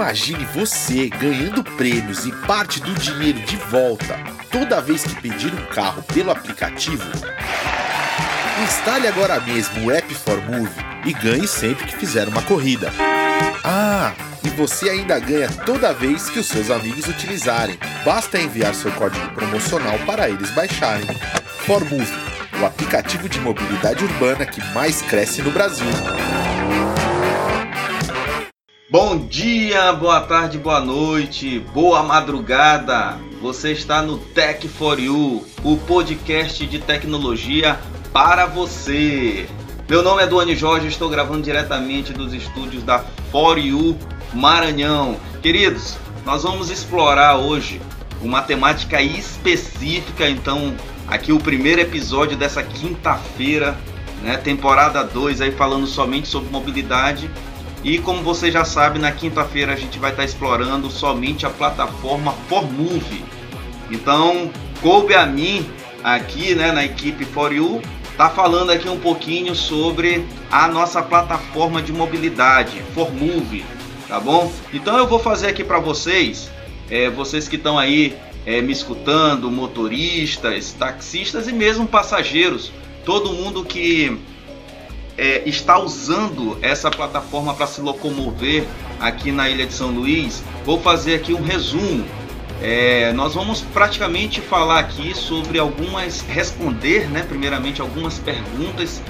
Imagine você ganhando prêmios e parte do dinheiro de volta toda vez que pedir um carro pelo aplicativo. Instale agora mesmo o app for e ganhe sempre que fizer uma corrida. Ah, e você ainda ganha toda vez que os seus amigos utilizarem. Basta enviar seu código promocional para eles baixarem. For Move, o aplicativo de mobilidade urbana que mais cresce no Brasil. Bom dia, boa tarde, boa noite, boa madrugada. Você está no Tech for You, o podcast de tecnologia para você. Meu nome é Duane Jorge, estou gravando diretamente dos estúdios da For You Maranhão. Queridos, nós vamos explorar hoje uma temática específica, então aqui o primeiro episódio dessa quinta-feira, né, temporada 2 aí falando somente sobre mobilidade e como você já sabe, na quinta-feira a gente vai estar explorando somente a plataforma ForMove. Então, coube a mim aqui, né, na equipe For You, tá falando aqui um pouquinho sobre a nossa plataforma de mobilidade, ForMove, tá bom? Então eu vou fazer aqui para vocês, é, vocês que estão aí é, me escutando, motoristas, taxistas e mesmo passageiros, todo mundo que é, está usando essa plataforma para se locomover aqui na Ilha de São Luís, vou fazer aqui um resumo. É, nós vamos praticamente falar aqui sobre algumas, responder, né, primeiramente algumas perguntas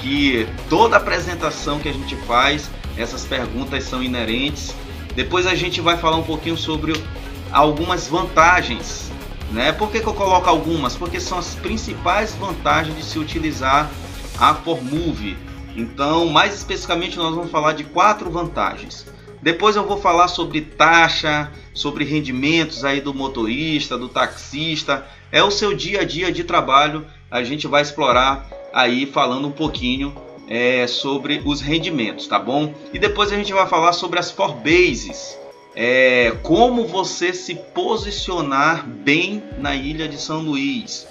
que toda apresentação que a gente faz, essas perguntas são inerentes. Depois a gente vai falar um pouquinho sobre algumas vantagens, né? Por que, que eu coloco algumas? Porque são as principais vantagens de se utilizar a Formove então, mais especificamente, nós vamos falar de quatro vantagens. Depois eu vou falar sobre taxa, sobre rendimentos aí do motorista, do taxista. É o seu dia a dia de trabalho. A gente vai explorar aí falando um pouquinho é, sobre os rendimentos, tá bom? E depois a gente vai falar sobre as for bases. É, como você se posicionar bem na ilha de São Luís.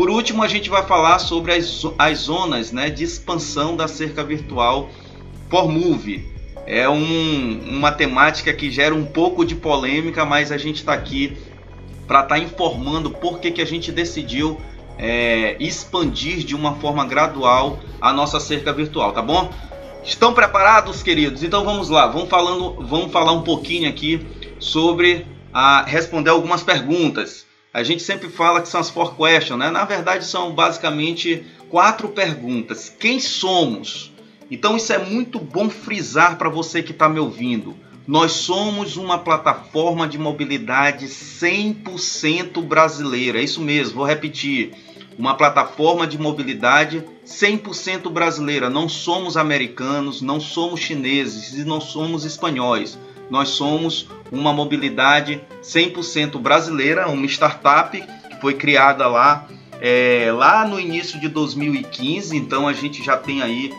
Por último, a gente vai falar sobre as, as zonas né, de expansão da cerca virtual por Move. É um, uma temática que gera um pouco de polêmica, mas a gente está aqui para estar tá informando por que, que a gente decidiu é, expandir de uma forma gradual a nossa cerca virtual, tá bom? Estão preparados, queridos? Então vamos lá, vamos, falando, vamos falar um pouquinho aqui sobre a responder algumas perguntas. A gente sempre fala que são as four questions, né? Na verdade, são basicamente quatro perguntas. Quem somos? Então, isso é muito bom frisar para você que está me ouvindo. Nós somos uma plataforma de mobilidade 100% brasileira. É isso mesmo, vou repetir. Uma plataforma de mobilidade 100% brasileira. Não somos americanos, não somos chineses e não somos espanhóis nós somos uma mobilidade 100% brasileira, uma startup que foi criada lá, é, lá no início de 2015, então a gente já tem aí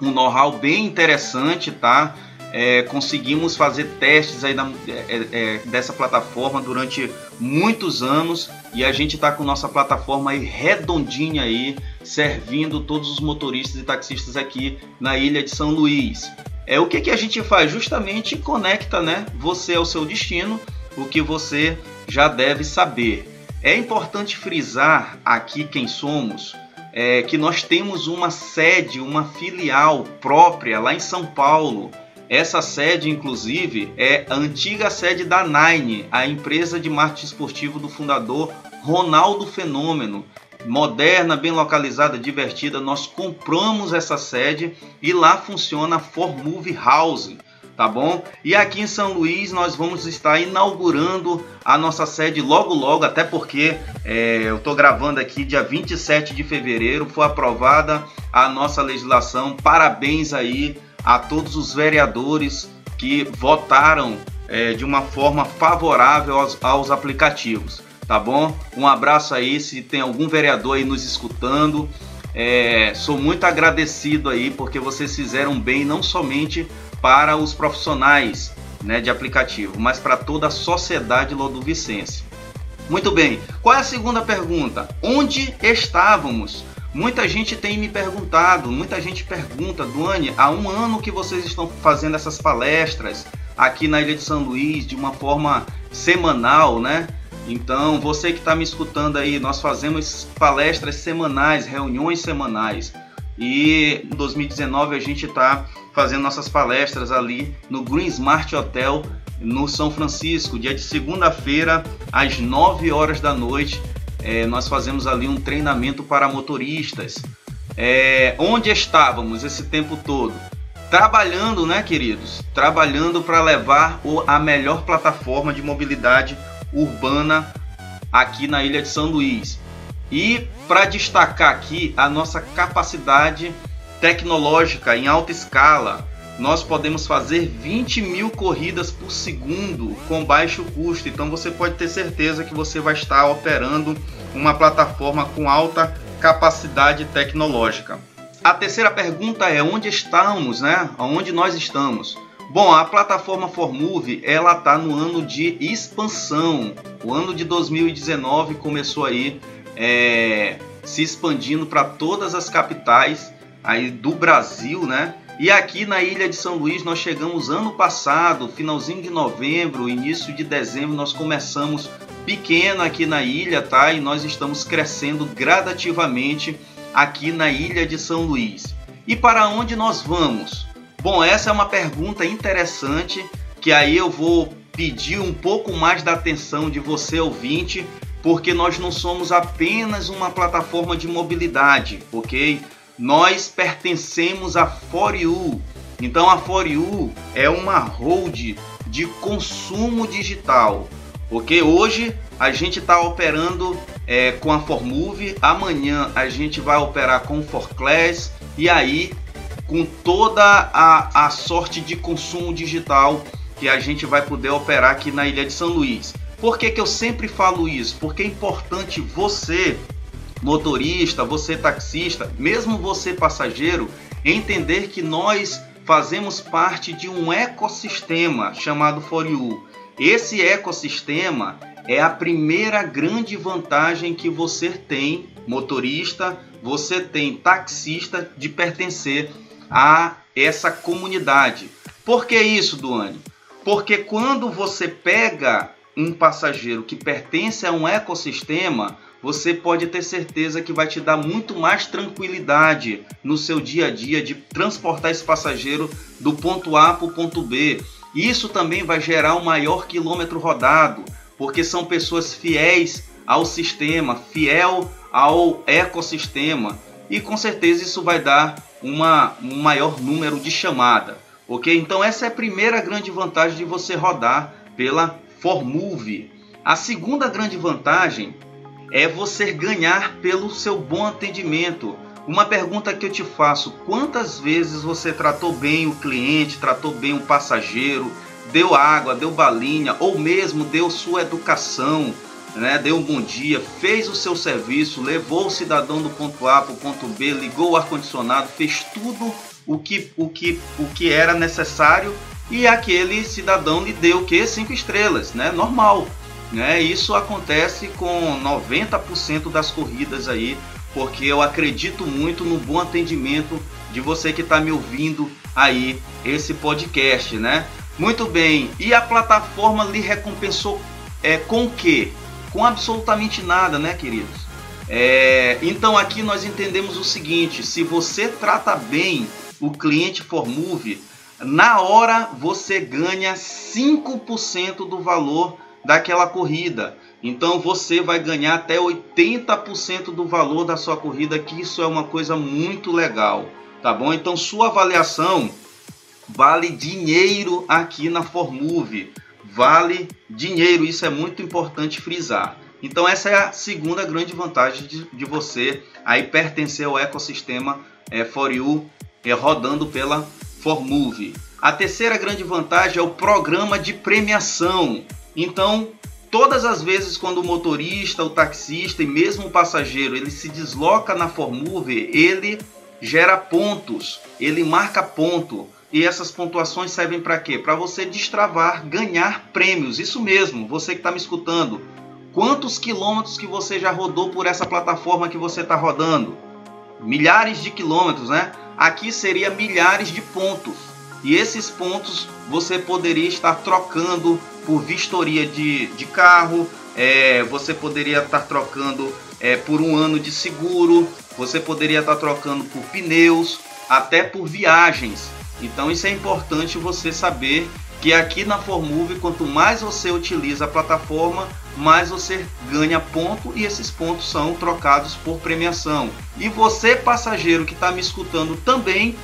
um know-how bem interessante, tá? É, conseguimos fazer testes aí é, é, é, dessa plataforma durante muitos anos e a gente está com nossa plataforma aí redondinha aí, servindo todos os motoristas e taxistas aqui na ilha de São Luís. É o que, que a gente faz? Justamente conecta, né? Você ao seu destino, o que você já deve saber. É importante frisar aqui quem somos, é, que nós temos uma sede, uma filial própria lá em São Paulo. Essa sede, inclusive, é a antiga sede da Nine, a empresa de marketing esportivo do fundador Ronaldo Fenômeno moderna, bem localizada, divertida. Nós compramos essa sede e lá funciona a Formove House, tá bom? E aqui em São Luís nós vamos estar inaugurando a nossa sede logo logo, até porque é, eu estou gravando aqui dia 27 de fevereiro, foi aprovada a nossa legislação. Parabéns aí a todos os vereadores que votaram é, de uma forma favorável aos, aos aplicativos tá bom? Um abraço aí, se tem algum vereador aí nos escutando. É, sou muito agradecido aí porque vocês fizeram bem não somente para os profissionais né, de aplicativo, mas para toda a sociedade lodovicense. Muito bem, qual é a segunda pergunta? Onde estávamos Muita gente tem me perguntado, muita gente pergunta, Duane, há um ano que vocês estão fazendo essas palestras aqui na Ilha de São Luís de uma forma semanal, né? Então, você que está me escutando aí, nós fazemos palestras semanais, reuniões semanais. E em 2019 a gente está fazendo nossas palestras ali no Green Smart Hotel no São Francisco, dia de segunda-feira, às 9 horas da noite. É, nós fazemos ali um treinamento para motoristas. É, onde estávamos esse tempo todo? Trabalhando, né, queridos? Trabalhando para levar a melhor plataforma de mobilidade urbana aqui na ilha de São Luís. E para destacar aqui a nossa capacidade tecnológica em alta escala, nós podemos fazer 20 mil corridas por segundo com baixo custo. Então você pode ter certeza que você vai estar operando uma plataforma com alta capacidade tecnológica. A terceira pergunta é onde estamos, né? Onde nós estamos? Bom, a plataforma Formove ela está no ano de expansão. O ano de 2019 começou aí é, se expandindo para todas as capitais aí do Brasil, né? E aqui na ilha de São Luís nós chegamos ano passado, finalzinho de novembro, início de dezembro, nós começamos pequeno aqui na ilha, tá? E nós estamos crescendo gradativamente aqui na ilha de São Luís. E para onde nós vamos? Bom, essa é uma pergunta interessante que aí eu vou pedir um pouco mais da atenção de você ouvinte, porque nós não somos apenas uma plataforma de mobilidade, ok? Nós pertencemos a For You. Então a For You é uma hold de consumo digital, ok? Hoje a gente está operando é, com a Formove, amanhã a gente vai operar com o Forclass e aí com toda a, a sorte de consumo digital que a gente vai poder operar aqui na Ilha de São Luís. Por que, que eu sempre falo isso? Porque é importante você, motorista, você taxista, mesmo você passageiro, entender que nós fazemos parte de um ecossistema chamado For You. Esse ecossistema é a primeira grande vantagem que você tem, motorista, você tem taxista, de pertencer a essa comunidade. Por que isso, Duane? Porque quando você pega um passageiro que pertence a um ecossistema, você pode ter certeza que vai te dar muito mais tranquilidade no seu dia a dia de transportar esse passageiro do ponto A para o ponto B. Isso também vai gerar um maior quilômetro rodado, porque são pessoas fiéis ao sistema, fiel ao ecossistema, e com certeza isso vai dar uma, um maior número de chamada, ok? Então essa é a primeira grande vantagem de você rodar pela Formove. A segunda grande vantagem é você ganhar pelo seu bom atendimento. Uma pergunta que eu te faço: quantas vezes você tratou bem o cliente, tratou bem o passageiro, deu água, deu balinha, ou mesmo deu sua educação, né, deu um bom dia, fez o seu serviço, levou o cidadão do ponto A para o ponto B, ligou o ar-condicionado, fez tudo o que, o, que, o que era necessário e aquele cidadão lhe deu o que? Cinco estrelas, né? Normal. Né? Isso acontece com 90% das corridas aí, porque eu acredito muito no bom atendimento de você que está me ouvindo aí esse podcast, né? Muito bem. E a plataforma lhe recompensou é, com o quê? Com absolutamente nada, né, queridos? É, então aqui nós entendemos o seguinte: se você trata bem o cliente Formove, na hora você ganha 5% do valor daquela corrida. Então você vai ganhar até 80% do valor da sua corrida, que isso é uma coisa muito legal, tá bom? Então sua avaliação vale dinheiro aqui na Formove vale dinheiro. Isso é muito importante frisar. Então essa é a segunda grande vantagem de, de você aí pertencer ao ecossistema é, You é, rodando pela Formove. A terceira grande vantagem é o programa de premiação. Então, todas as vezes quando o motorista, o taxista e mesmo o passageiro ele se desloca na Formove, ele gera pontos, ele marca ponto. E essas pontuações servem para quê? Para você destravar, ganhar prêmios. Isso mesmo, você que está me escutando. Quantos quilômetros que você já rodou por essa plataforma que você está rodando? milhares de quilômetros, né? Aqui seria milhares de pontos. E esses pontos você poderia estar trocando por vistoria de, de carro, é, você poderia estar trocando é, por um ano de seguro, você poderia estar trocando por pneus, até por viagens. Então isso é importante você saber que aqui na Formove, quanto mais você utiliza a plataforma, mais você ganha ponto e esses pontos são trocados por premiação. E você, passageiro que está me escutando também,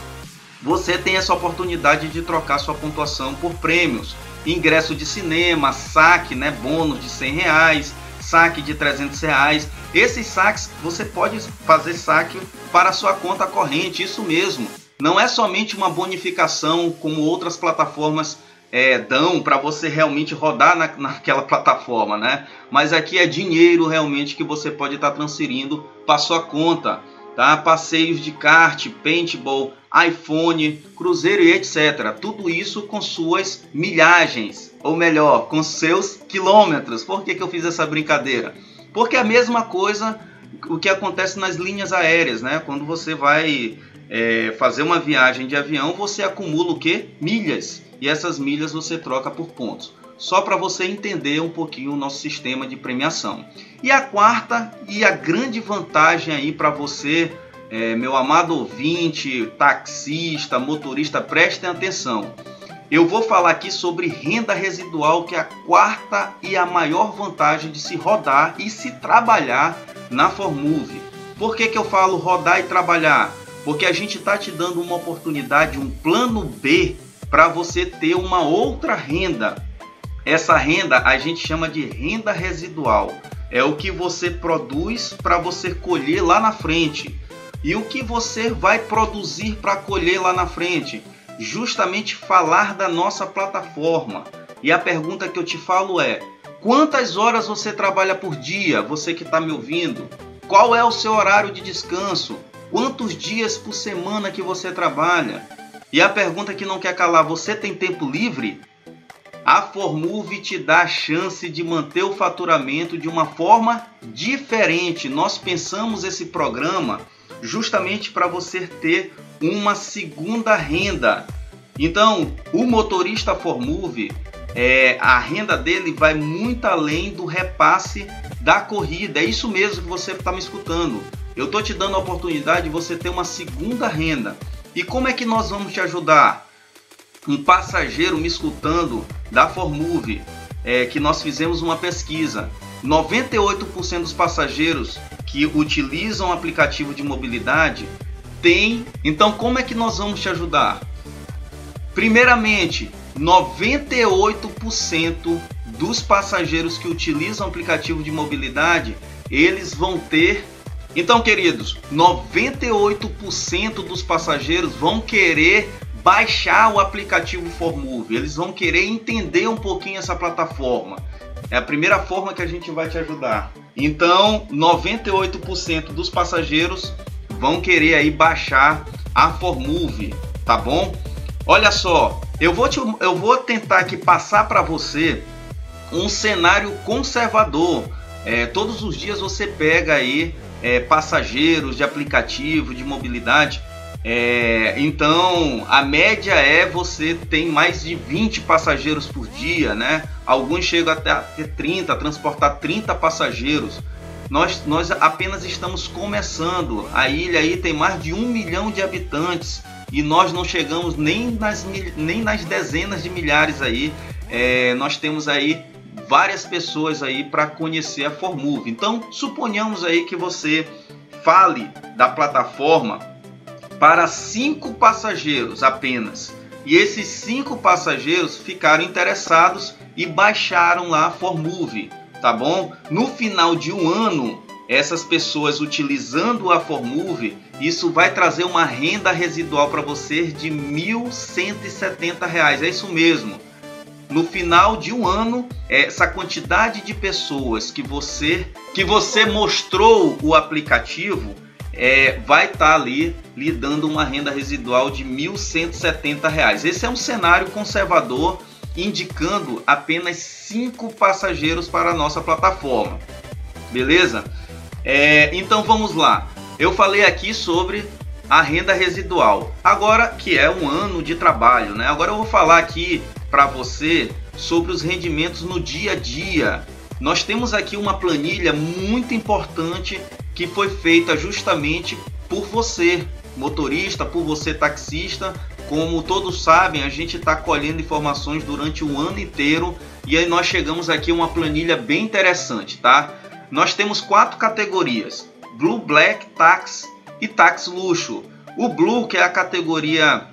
você tem essa oportunidade de trocar sua pontuação por prêmios. Ingresso de cinema, saque, né, bônus de 100 reais, saque de 300 reais. Esses saques você pode fazer saque para sua conta corrente, isso mesmo. Não é somente uma bonificação como outras plataformas é, dão para você realmente rodar na, naquela plataforma, né? Mas aqui é dinheiro realmente que você pode estar tá transferindo para sua conta, tá? Passeios de kart, paintball, iPhone, cruzeiro e etc. Tudo isso com suas milhagens, ou melhor, com seus quilômetros. Por que, que eu fiz essa brincadeira? Porque é a mesma coisa o que acontece nas linhas aéreas, né? Quando você vai é, fazer uma viagem de avião, você acumula o que? Milhas. E essas milhas você troca por pontos. Só para você entender um pouquinho o nosso sistema de premiação. E a quarta e a grande vantagem aí para você, é, meu amado ouvinte, taxista, motorista, prestem atenção. Eu vou falar aqui sobre renda residual, que é a quarta e a maior vantagem de se rodar e se trabalhar na Formove. Por que, que eu falo rodar e trabalhar? Porque a gente está te dando uma oportunidade, um plano B para você ter uma outra renda. Essa renda a gente chama de renda residual. É o que você produz para você colher lá na frente. E o que você vai produzir para colher lá na frente? justamente falar da nossa plataforma. E a pergunta que eu te falo é: quantas horas você trabalha por dia? Você que está me ouvindo? Qual é o seu horário de descanso? Quantos dias por semana que você trabalha? E a pergunta que não quer calar: você tem tempo livre? A Formove te dá a chance de manter o faturamento de uma forma diferente. Nós pensamos esse programa justamente para você ter uma segunda renda. Então, o motorista Formove, é, a renda dele vai muito além do repasse da corrida. É isso mesmo que você está me escutando. Eu estou te dando a oportunidade de você ter uma segunda renda. E como é que nós vamos te ajudar? Um passageiro me escutando da Formove, é, que nós fizemos uma pesquisa. 98% dos passageiros que utilizam o aplicativo de mobilidade tem. Então, como é que nós vamos te ajudar? Primeiramente, 98% dos passageiros que utilizam o aplicativo de mobilidade, eles vão ter. Então, queridos, 98% dos passageiros vão querer baixar o aplicativo Formove. Eles vão querer entender um pouquinho essa plataforma. É a primeira forma que a gente vai te ajudar. Então, 98% dos passageiros vão querer aí baixar a Formove, tá bom? Olha só, eu vou, te, eu vou tentar aqui passar para você um cenário conservador. É, todos os dias você pega aí é, passageiros de aplicativo, de mobilidade. É, então a média é você tem mais de 20 passageiros por dia, né? Alguns chegam até a ter 30, a transportar 30 passageiros. Nós, nós apenas estamos começando. A ilha aí tem mais de um milhão de habitantes e nós não chegamos nem nas, nem nas dezenas de milhares aí. É, nós temos aí várias pessoas aí para conhecer a Formove. Então, suponhamos aí que você fale da plataforma para cinco passageiros apenas. E esses cinco passageiros ficaram interessados e baixaram lá a Formove, tá bom? No final de um ano, essas pessoas utilizando a Formove, isso vai trazer uma renda residual para você de R$ 1.170. É isso mesmo. No final de um ano, essa quantidade de pessoas que você que você mostrou o aplicativo é, vai estar tá ali lhe dando uma renda residual de R$ 1.170. Esse é um cenário conservador indicando apenas cinco passageiros para a nossa plataforma. Beleza? É, então vamos lá. Eu falei aqui sobre a renda residual. Agora que é um ano de trabalho, né? Agora eu vou falar aqui para você sobre os rendimentos no dia a dia. Nós temos aqui uma planilha muito importante que foi feita justamente por você, motorista, por você taxista. Como todos sabem, a gente está colhendo informações durante o ano inteiro e aí nós chegamos aqui a uma planilha bem interessante, tá? Nós temos quatro categorias: Blue, Black, Tax e Tax Luxo. O Blue, que é a categoria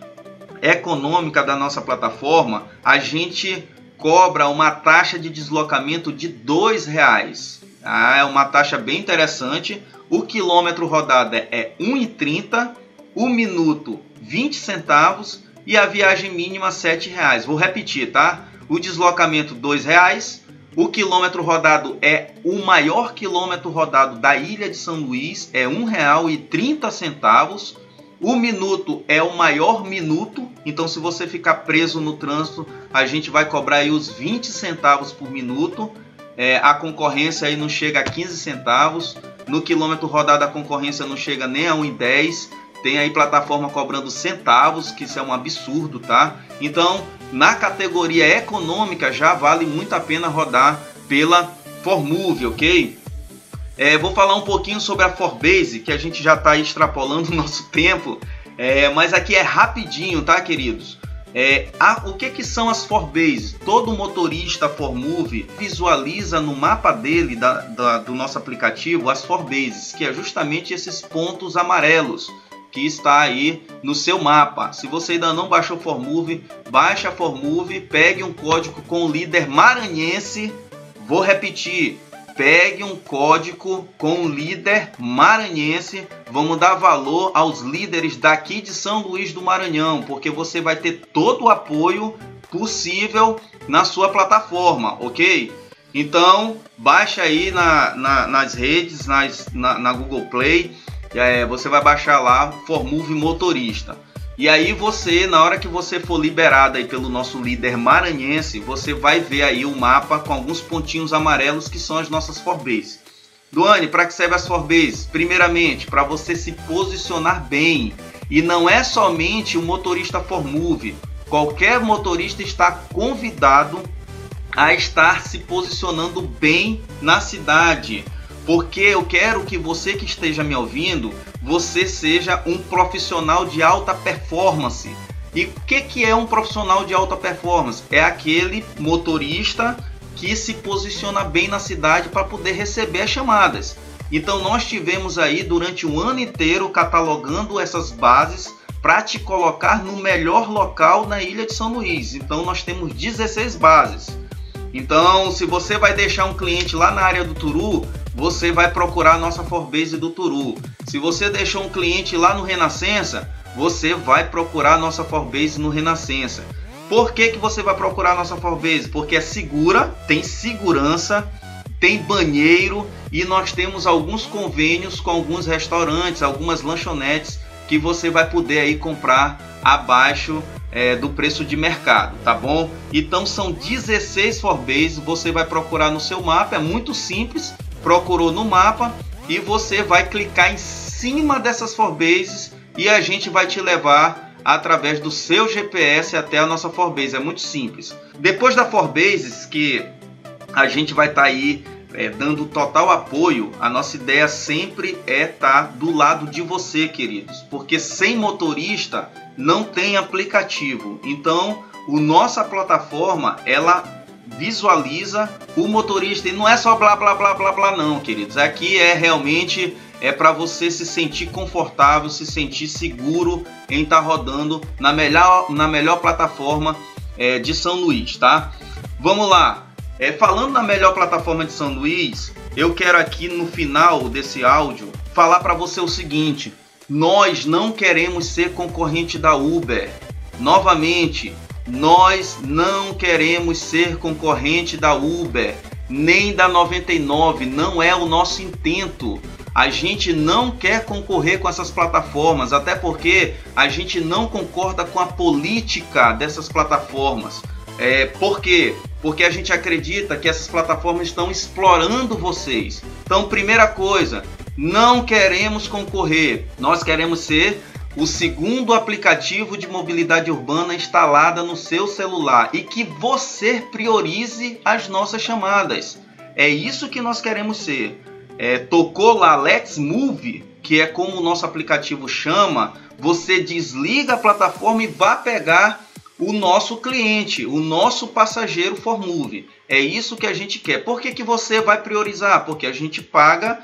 econômica da nossa plataforma, a gente cobra uma taxa de deslocamento de R$ reais. Ah, é uma taxa bem interessante. O quilômetro rodado é 1,30, o minuto 20 centavos e a viagem mínima R$ reais. Vou repetir, tá? O deslocamento R$ reais, o quilômetro rodado é o maior quilômetro rodado da ilha de São Luís, é R$ 1,30. O minuto é o maior minuto, então se você ficar preso no trânsito, a gente vai cobrar aí os 20 centavos por minuto. É, a concorrência aí não chega a 15 centavos. No quilômetro rodado a concorrência não chega nem a 1,10. Tem aí plataforma cobrando centavos, que isso é um absurdo, tá? Então, na categoria econômica já vale muito a pena rodar pela Formove, ok? É, vou falar um pouquinho sobre a Forbase, que a gente já está extrapolando o nosso tempo, é, mas aqui é rapidinho, tá, queridos? É, a, o que, que são as Forbases? Todo motorista Formove visualiza no mapa dele, da, da, do nosso aplicativo, as Forbases, que é justamente esses pontos amarelos que está aí no seu mapa. Se você ainda não baixou Formove, baixa Formove, pegue um código com o líder maranhense. Vou repetir, pegue um código com o líder maranhense. Vamos dar valor aos líderes daqui de São Luís do Maranhão, porque você vai ter todo o apoio possível na sua plataforma, ok? Então, baixa aí na, na, nas redes, nas, na, na Google Play é, você vai baixar lá Formove Motorista. E aí você, na hora que você for liberado aí pelo nosso líder maranhense, você vai ver aí o mapa com alguns pontinhos amarelos que são as nossas Forbase. Duane, para que serve as Forbase? Primeiramente, para você se posicionar bem. E não é somente o motorista Formove. Qualquer motorista está convidado a estar se posicionando bem na cidade porque eu quero que você que esteja me ouvindo, você seja um profissional de alta performance. E o que, que é um profissional de alta performance? É aquele motorista que se posiciona bem na cidade para poder receber as chamadas. Então nós tivemos aí durante o ano inteiro catalogando essas bases para te colocar no melhor local na ilha de São Luís. Então nós temos 16 bases. Então, se você vai deixar um cliente lá na área do Turu, você vai procurar a nossa Forbase do Turu. Se você deixou um cliente lá no Renascença, você vai procurar a nossa Forbase no Renascença. Por que, que você vai procurar a nossa Forbase? Porque é segura, tem segurança, tem banheiro e nós temos alguns convênios com alguns restaurantes, algumas lanchonetes que você vai poder aí comprar abaixo é, do preço de mercado, tá bom? Então são 16 Forbase, você vai procurar no seu mapa, é muito simples, procurou no mapa e você vai clicar em cima dessas forbases e a gente vai te levar através do seu GPS até a nossa forbase. É muito simples. Depois da forbases que a gente vai estar tá aí é, dando total apoio, a nossa ideia sempre é estar tá do lado de você, queridos, porque sem motorista não tem aplicativo. Então, o nossa plataforma ela visualiza o motorista e não é só blá blá blá blá blá não, queridos. Aqui é realmente é para você se sentir confortável, se sentir seguro em estar tá rodando na melhor na melhor plataforma é, de São Luís, tá? Vamos lá. É, falando na melhor plataforma de São Luís, eu quero aqui no final desse áudio falar para você o seguinte: nós não queremos ser concorrente da Uber. Novamente, nós não queremos ser concorrente da Uber, nem da 99, não é o nosso intento. A gente não quer concorrer com essas plataformas, até porque a gente não concorda com a política dessas plataformas. É, por quê? Porque a gente acredita que essas plataformas estão explorando vocês. Então, primeira coisa, não queremos concorrer. Nós queremos ser o segundo aplicativo de mobilidade urbana instalada no seu celular e que você priorize as nossas chamadas. É isso que nós queremos ser. É, tocou lá Let's Move, que é como o nosso aplicativo chama, você desliga a plataforma e vai pegar o nosso cliente, o nosso passageiro for Move. É isso que a gente quer. Por que, que você vai priorizar? Porque a gente paga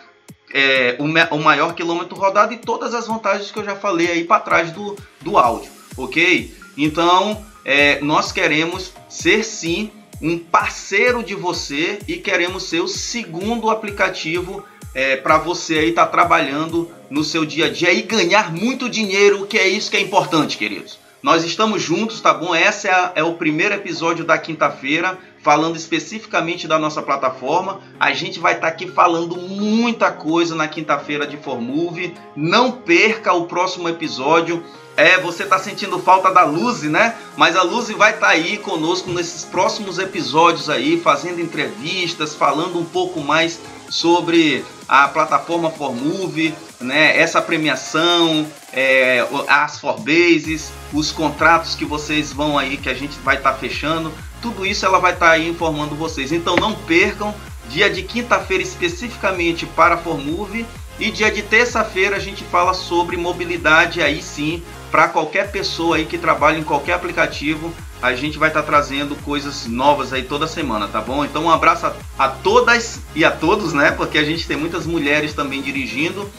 é, o, o, maior quilômetro rodado e todas as vantagens que eu já falei aí para trás do, do áudio, ok? Então, é, nós queremos ser sim um parceiro de você e queremos ser o segundo aplicativo é, para você aí estar tá trabalhando no seu dia a dia e ganhar muito dinheiro, que é isso que é importante, queridos. Nós estamos juntos, tá bom? Esse é, é o primeiro episódio da quinta-feira falando especificamente da nossa plataforma. A gente vai estar tá aqui falando muita coisa na quinta-feira de Formove. Não perca o próximo episódio. É, você está sentindo falta da Luzi, né? Mas a Luzi vai estar tá aí conosco nesses próximos episódios aí, fazendo entrevistas, falando um pouco mais sobre a plataforma Formove, né? Essa premiação, é, as Forbases, os contratos que vocês vão aí, que a gente vai estar tá fechando tudo isso ela vai estar tá aí informando vocês. Então não percam, dia de quinta-feira especificamente para a Formove e dia de terça-feira a gente fala sobre mobilidade aí sim, para qualquer pessoa aí que trabalha em qualquer aplicativo, a gente vai estar tá trazendo coisas novas aí toda semana, tá bom? Então um abraço a, a todas e a todos, né? Porque a gente tem muitas mulheres também dirigindo.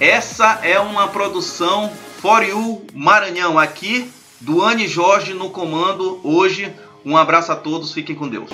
Essa é uma produção For You Maranhão aqui do Anne Jorge no comando hoje um abraço a todos, fiquem com Deus.